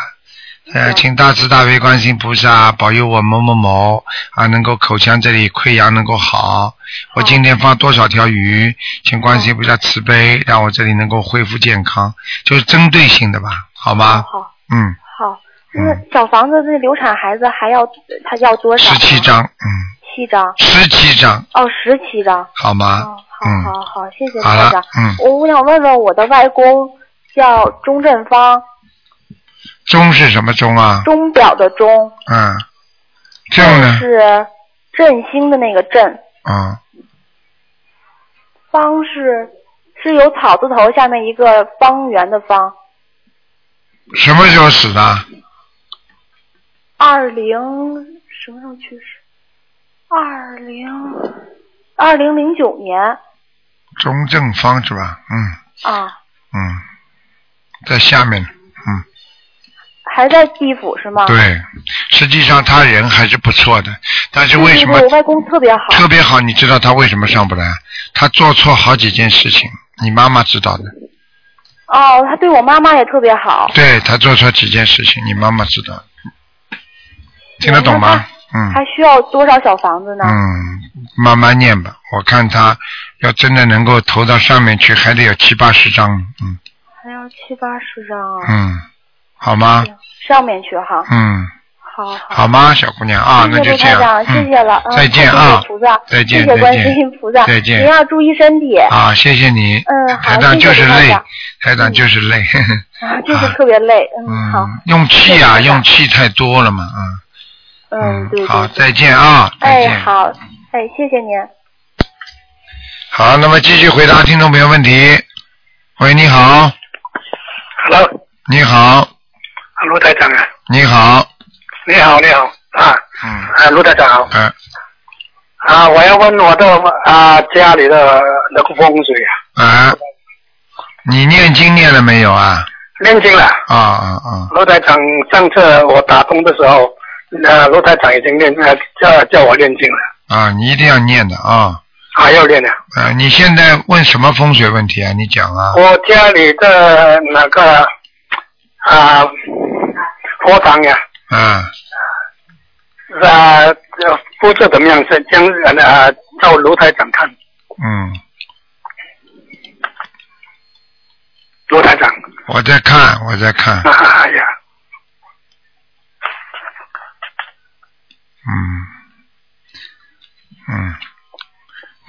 呃，请大慈大悲观世音菩萨保佑我某某某啊，能够口腔这里溃疡能够好。我今天放多少条鱼，请观世音菩萨慈悲，让我这里能够恢复健康，就是针对性的吧，好吗？好，嗯，好。那小房子那流产孩子还要他要多少？十七。张，嗯，七张。十七张，哦，十七张。好吗？哦，好嗯好好，谢谢好了台长。嗯我我想问问我的外公叫钟振芳，钟是什么钟啊？钟表的钟，嗯，正呢？是振兴的那个振，嗯，方是是有草字头下面一个方圆的方。什么时候死的？二零什么时候去世？二零二零零九年钟正方是吧？嗯啊，嗯，在下面。嗯，还在地府是吗？对，实际上他人还是不错的，但是为什么我外公特别好。特别好？你知道他为什么上不来？他做错好几件事情，你妈妈知道的。哦，他对我妈妈也特别好。对他做错几件事情，你妈妈知道。听得懂吗？嗯还需要多少小房子呢？嗯，慢慢念吧。我看他要真的能够投到上面去，还得有七八十张。嗯还要七八十张啊。嗯，好吗？上面去哈。嗯，好好。好吗，小姑娘啊，那就这样。谢谢了。嗯再见啊菩萨，再见谢谢观再见世音菩萨，再见您要注意身体。啊，谢谢你。嗯，好，台长谢就是累台长，就是累。啊，就是特别累。嗯，好，嗯，用气啊，用气太多了嘛，嗯。嗯，对对。好，再见啊，再哎，好，哎，谢谢您。好，那么继续回答听众朋友问题。喂，你好，Hello，你好，卢台长啊，你好，你好，你好啊，嗯，啊，卢台长好嗯，啊，我要问我的啊家里的那个风水啊，啊，你念经念了没有啊？念经了。啊啊啊！罗台长上次我打通的时候，呃，罗台长已经念呃叫叫我念经了，啊，你一定要念的啊！还要念的。啊，你现在问什么风水问题啊？你讲啊。我家里的那个啊佛堂呀，啊，啊呃布置怎么样？是将呃照卢台长看，嗯，卢台长。我在看，我在看，哎呀，嗯，嗯，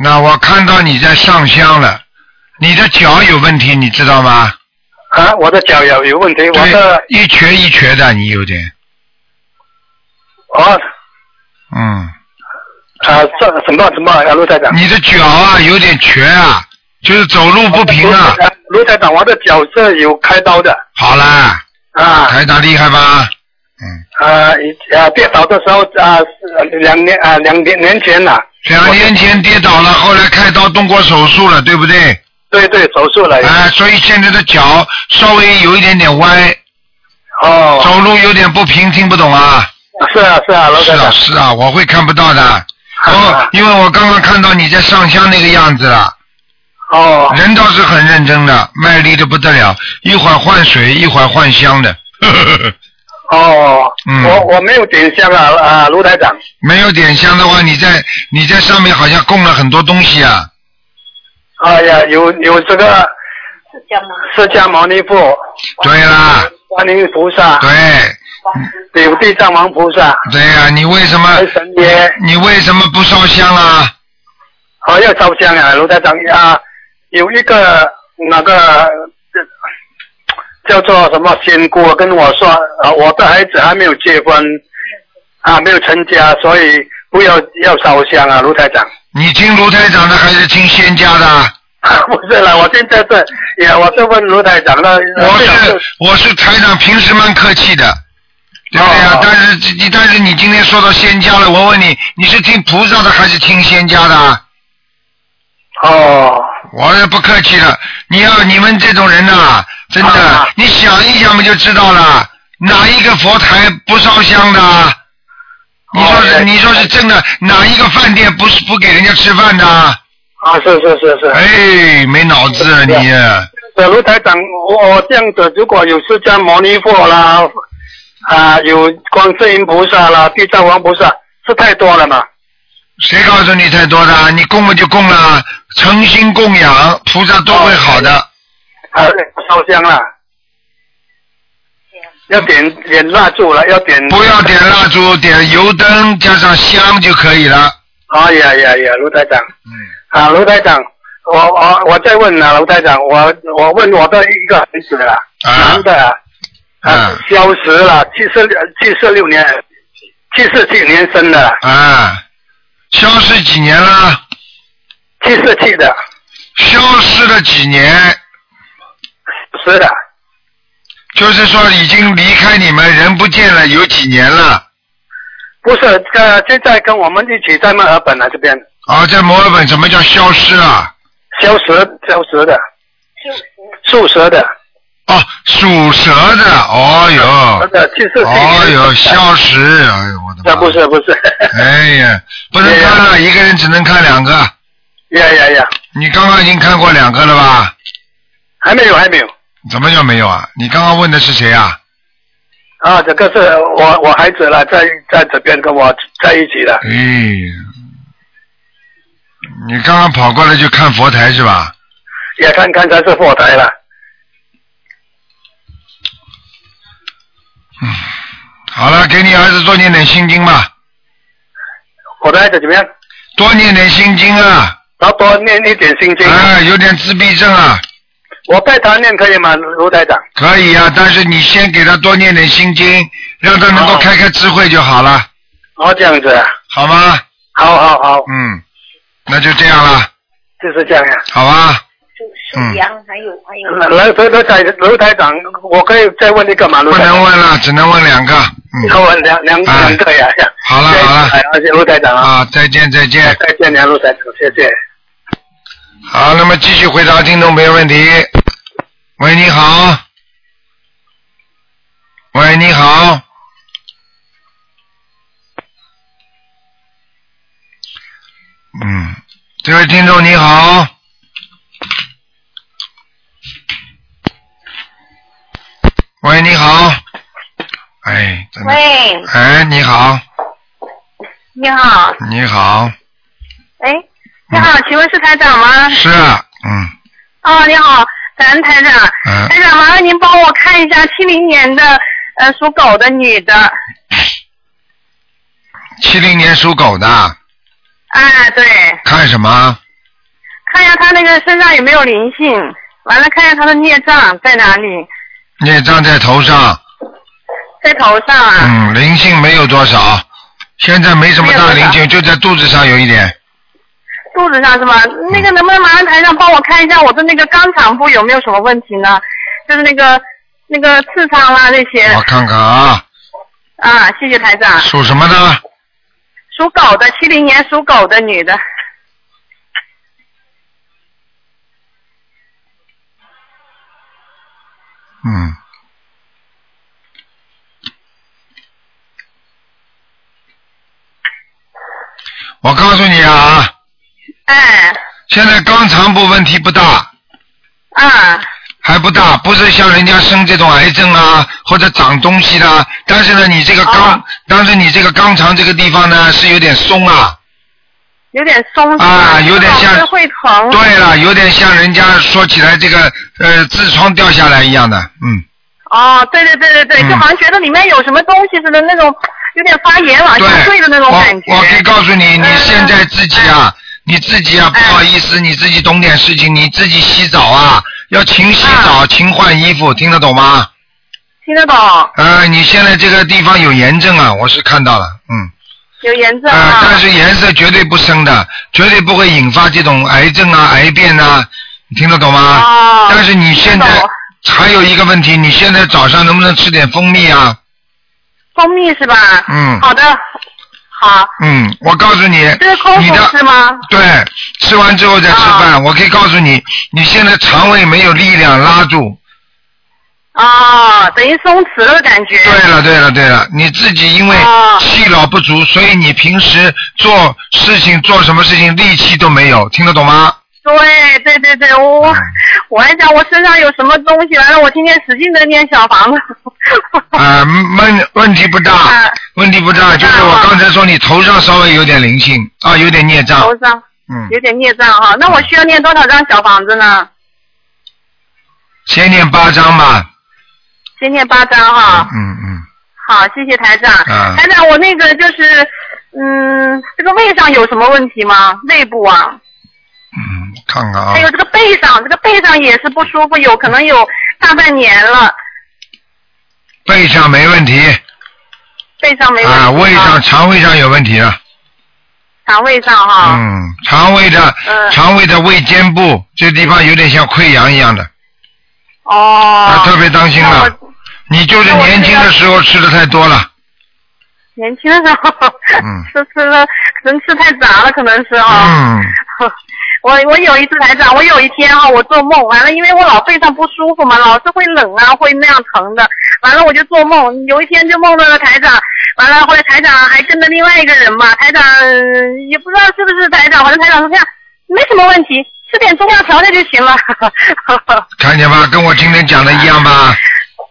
那我看到你在上香了，你的脚有问题，你知道吗？啊，我的脚有有问题，我的一瘸一瘸的，你有点，哦嗯，啊这什么什么啊，卢台长。你的脚啊有点瘸啊，就是走路不平啊。卢台长，我的脚是有开刀的。好啦，啊。台长厉害吧？啊，以啊跌倒的时候啊，是两年啊两年年前了。两年前跌倒了，后来开刀动过手术了，对不对？对对，手术了。啊，所以现在的脚稍微有一点点歪。哦。走路有点不平，听不懂啊？是啊是啊，罗是啊是啊，我会看不到的。哦，因为我刚刚看到你在上香那个样子了。哦。人倒是很认真的，卖力的不得了，一会儿换水，一会儿换香的。[laughs] 哦。嗯我我没有点香啊啊，卢台长。没有点香的话，你在你在上面好像供了很多东西啊。哎呀，有有这个释迦牟尼佛。对啦。观音菩萨。对。有地藏王菩萨。对呀、你为什么？神爷。你为什么不烧香啊？哦，要烧香啊，卢台长啊，有一个那个叫做什么仙姑跟我说，啊，我的孩子还没有结婚啊，没有成家，所以不要要烧香啊，卢台长。你听卢台长的还是听仙家的？不是了，我现在是也我是问卢台长的。我是我是台长，平时蛮客气的，对不对哦啊？但是你但是你今天说到仙家了，我问你，你是听菩萨的还是听仙家的？哦。我也不客气了，你要你们这种人呐、真的，啊你想一想不就知道了，哪一个佛台不烧香的？你说是、你说是真的，哪一个饭店不是不给人家吃饭的？啊，是是是是。哎，没脑子啊你！小，卢台长，我我这样子，如果有释迦牟尼佛啦，啊，有观世音菩萨啦，地藏王菩萨，是太多了嘛？谁告诉你太多的？你供了就供了，诚心供养，菩萨都会好的。啊，烧香了，要点点蜡烛了，要点。不要点蜡烛，点油灯加上香就可以了。哎呀呀呀，卢台长。嗯。啊，卢台长，我我我再问啊，卢台长，我我问我的一个孩子了，男的啊，啊，消失了，七十六七十六年，七十七年生的，啊，消失几年了？七十七的，消失了几年？是的。就是说已经离开你们，人不见了，有几年了？不是，呃，现在跟我们一起在墨尔本啊这边。啊，在墨尔本，什么叫消失啊？消失，消失的。属蛇的。哦，属蛇的，哦哟。哦哟，消失，哎呦我的那不是不是。哎呀，不能看了，一个人只能看两个。呀呀呀！你刚刚已经看过两个了吧？还没有，还没有。怎么叫没有啊？你刚刚问的是谁啊？啊，这个是我我孩子了，在在这边跟我在一起了。哎，你刚刚跑过来就看佛台是吧？也看看才是佛台了。嗯好了，给你儿子多念点心经吧。我的孩子怎么样？多念点心经啊。他多念一点心经。啊，有点自闭症啊。我带他念可以吗，卢台长？可以啊，但是你先给他多念点心经，让他能够开开智慧就好了，哦，这样子啊。好吗？好好好。嗯，那就这样了，就是这样呀。好吧？属羊还有还有。来，卢卢台卢台长，我可以再问一个吗？卢不能问了，只能问两个。嗯，要问两两两个呀。好了好了。哎，而且卢台长啊。啊，再见再见。再见，梁卢台长，谢谢。好，那么继续回答听众朋友问题。喂，你好。喂，你好。嗯，这位听众你好。喂，你好。哎，真的喂，哎，你好，你好，你好，哎，你好，请问是台长吗？是，嗯，哦，你好，感恩台长。嗯。台长，麻烦您帮我看一下七零年的呃属狗的女的，七零年属狗的，哎，对，看什么？看一下她那个身上有没有灵性，完了看一下她的孽障在哪里，孽障在头上，在头上啊。嗯，灵性没有多少，现在没什么大灵性，就在肚子上有一点。肚子上是吗？那个能不能麻烦台上帮我看一下我的那个肛肠部有没有什么问题呢？就是那个那个痔疮啦那些。我看看啊，啊，谢谢台长。属什么的？属狗的，七零年属狗的女的。嗯。我告诉你啊，哎，现在肛肠部问题不大，啊，还不大，不是像人家生这种癌症啊，或者长东西的。但是呢，你这个肛，但是你这个肛肠这个地方呢是有点松啊。有点松啊，有点像是会疼。对了，有点像人家说起来这个呃痔疮掉下来一样的，嗯。哦，对对对对对，嗯就好像觉得里面有什么东西似的，那种有点发炎往下坠的那种感觉。我可以告诉你，你现在自己啊，嗯你自己啊，不好意思，你自己懂点事情，你自己洗澡啊，要勤洗嗯澡，勤换衣服，听得懂吗？听得懂，呃，你现在这个地方有炎症啊，我是看到了，嗯，有炎症啊、啊。但是颜色绝对不深的，绝对不会引发这种癌症啊、癌变啊，你听得懂吗？哦但是你现在还有一个问题，你现在早上能不能吃点蜂蜜啊？蜂蜜是吧？嗯好的，好。嗯，我告诉你，这是空腹你的？对，吃完之后再吃饭。我可以告诉你，你现在肠胃没有力量拉住。哦，等于松弛了的感觉。对了，对了，对了，你自己因为哦气老不足，所以你平时做事情做什么事情力气都没有，听得懂吗？对对对对，我嗯我还想我身上有什么东西，完了我今天使劲的念小房子。啊，问问题不大，啊问题不大，就是我刚才说你头上稍微有点灵性啊，有点孽障，头上嗯，有点孽障哈，那我需要念多少张小房子呢？先念八张吧，先念八张哈。嗯嗯，好，谢谢台长。啊台长，我那个就是，嗯，这个胃上有什么问题吗？胃部啊，嗯，看看啊还，有这个背上，这个背上也是不舒服，有可能有大半年了，背上没问题，背上没问题啊，胃上肠胃上有问题啊。肠胃上哈。嗯，肠胃的、嗯肠胃的胃尖部这地方有点像溃疡一样的，哦。要特别当心了。你就是年轻的时候吃的太多了，年轻的时候，嗯 [laughs] 吃吃的，可能吃太杂了，可能是哈。嗯，[laughs] 我我有一次台长，我有一天哈，我做梦，完了，因为我老背上不舒服嘛，老是会冷啊，会那样疼的，完了我就做梦，有一天就梦到了台长，完了后来台长还跟着另外一个人嘛，台长呃也不知道是不是台长，反正台长说这样没什么问题，吃点中药调调就行了。看见吧？跟我今天讲的一样吧？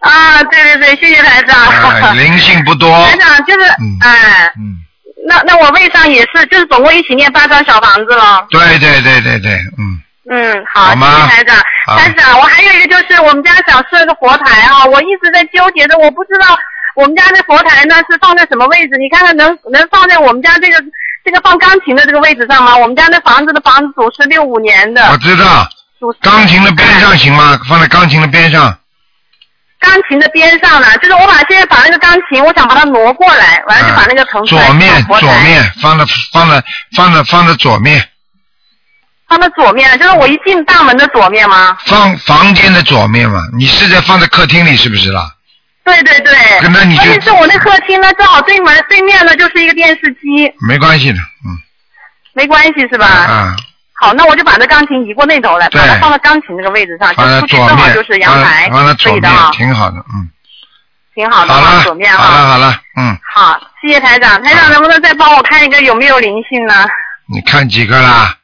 啊，对对对，谢谢台长。哎，灵性不多。台长就是，哎，嗯，那那我胃上也是，就是总共一起念八张小房子了。对对对对对，嗯，嗯，好，谢谢台长。好台长，我还有一个就是我们家想设个佛台啊，我一直在纠结着，我不知道我们家的佛台呢是放在什么位置？你看看能能放在我们家这个这个放钢琴的这个位置上吗？我们家那房子的房子主是六五年的，我知道，钢琴的边上行吗？放在钢琴的边上。钢琴的边上呢，就是我把现在把那个钢琴，我想把它挪过来，完了就把那个腾出来。左面左面放在放在放在放在左面，放在左面，就是我一进大门的左面吗？放房间的左面嘛。你是在放在客厅里是不是啦？对对对。那你就关键是我那客厅呢，正好对门对面呢就是一个电视机，没关系的，嗯没关系是吧？啊，好，那我就把这钢琴移过那头来，把它放到钢琴这个位置上，就出去正好，就是阳台，可以的啊，挺好的，嗯。挺好的好啊，了，左面好了，啊。好了，嗯，好，谢谢台长，台长能不能再帮我看一个有没有灵性呢？你看几个啦？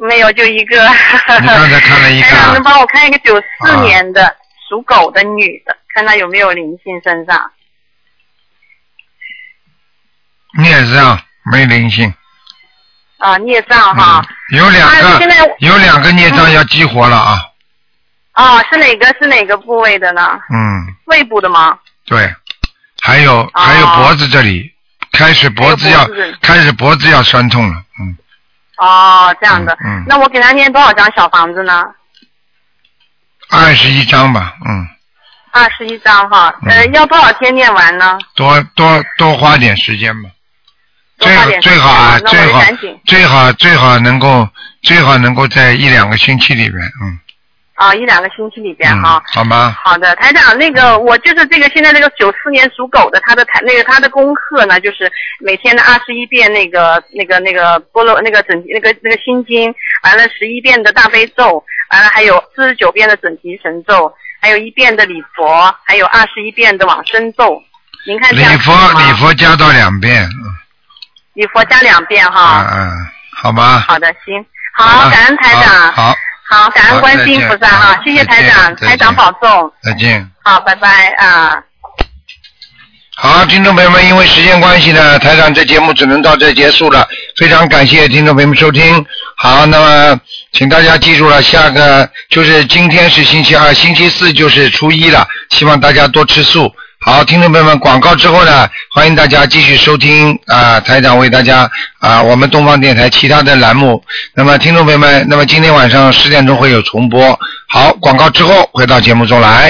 没有，就一个。你刚才看了一个啊 [laughs] 台长能帮我看一个九四年的、属狗的女的，看她有没有灵性身上？你也是啊没灵性，啊，孽障哈。有两个啊现在有两个孽障要激活了啊，啊，是哪个是哪个部位的呢？嗯，胃部的吗？对，还有还有脖子这里，开始脖子要开始脖子要酸痛了，嗯，哦，这样的。嗯那我给他念多少张小房子呢？二十一张吧，嗯，二十一张哈。呃，要多少天念完呢？多多多花点时间吧，最好最好啊，最好最好最好能够最好能够在一两个星期里边，嗯啊，一两个星期里边嗯哈。，好吗？好的，台长，那个我就是这个现在这个九四年属狗的，他的台那个他的功课呢，就是每天的二十一遍那个那个那个菠萝那个整那个那个心经，完了十一遍的大悲咒，完了还有四十九遍的准提神咒，还有一遍的礼佛，还有二十一遍的往生咒。您看这礼样佛礼佛加到两遍，嗯礼佛加两遍哈。嗯嗯，好吗？好的，行，好，感恩台长，好，好，感恩观世音菩萨哈，谢谢台长，台长保重，再见。好，拜拜啊。好，听众朋友们，因为时间关系呢，台长这节目只能到这结束了。非常感谢听众朋友们收听。好，那么请大家记住了，下个就是今天是星期二，星期四就是初一了，希望大家多吃素。好，听众朋友们，广告之后呢，欢迎大家继续收听啊、台长为大家啊、我们东方电台其他的栏目。那么，听众朋友们，那么今天晚上十点钟会有重播。好，广告之后回到节目中来。